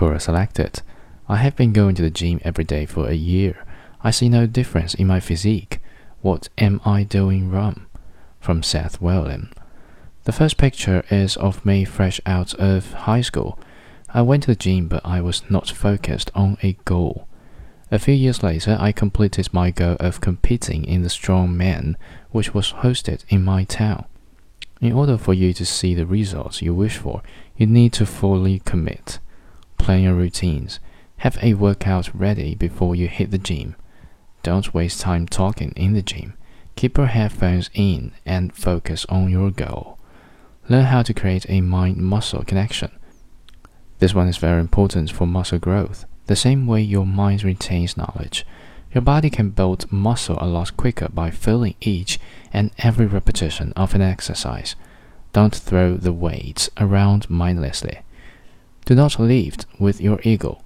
Quora selected. I have been going to the gym every day for a year. I see no difference in my physique. What am I doing wrong? From Seth William. The first picture is of me fresh out of high school. I went to the gym, but I was not focused on a goal. A few years later, I completed my goal of competing in the strongman, which was hosted in my town. In order for you to see the results you wish for, you need to fully commit. Plan your routines. Have a workout ready before you hit the gym. Don't waste time talking in the gym. Keep your headphones in and focus on your goal. Learn how to create a mind muscle connection. This one is very important for muscle growth. The same way your mind retains knowledge, your body can build muscle a lot quicker by feeling each and every repetition of an exercise. Don't throw the weights around mindlessly. Do not lift with your ego.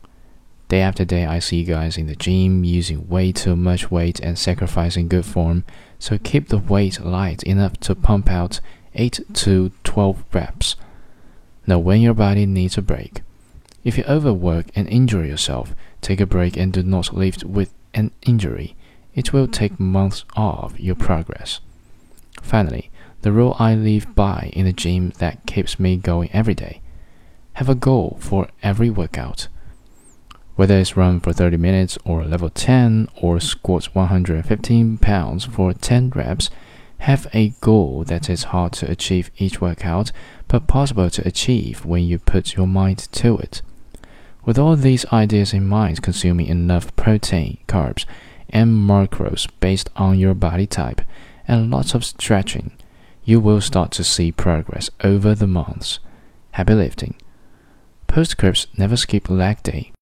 Day after day, I see guys in the gym using way too much weight and sacrificing good form, so keep the weight light enough to pump out 8 to 12 reps. Know when your body needs a break. If you overwork and injure yourself, take a break and do not lift with an injury. It will take months off your progress. Finally, the rule I live by in the gym that keeps me going every day. Have a goal for every workout. Whether it's run for 30 minutes or level 10 or squat 115 pounds for 10 reps, have a goal that is hard to achieve each workout, but possible to achieve when you put your mind to it. With all these ideas in mind, consuming enough protein, carbs, and macros based on your body type, and lots of stretching, you will start to see progress over the months. Happy lifting. Postscripts never skip a leg day.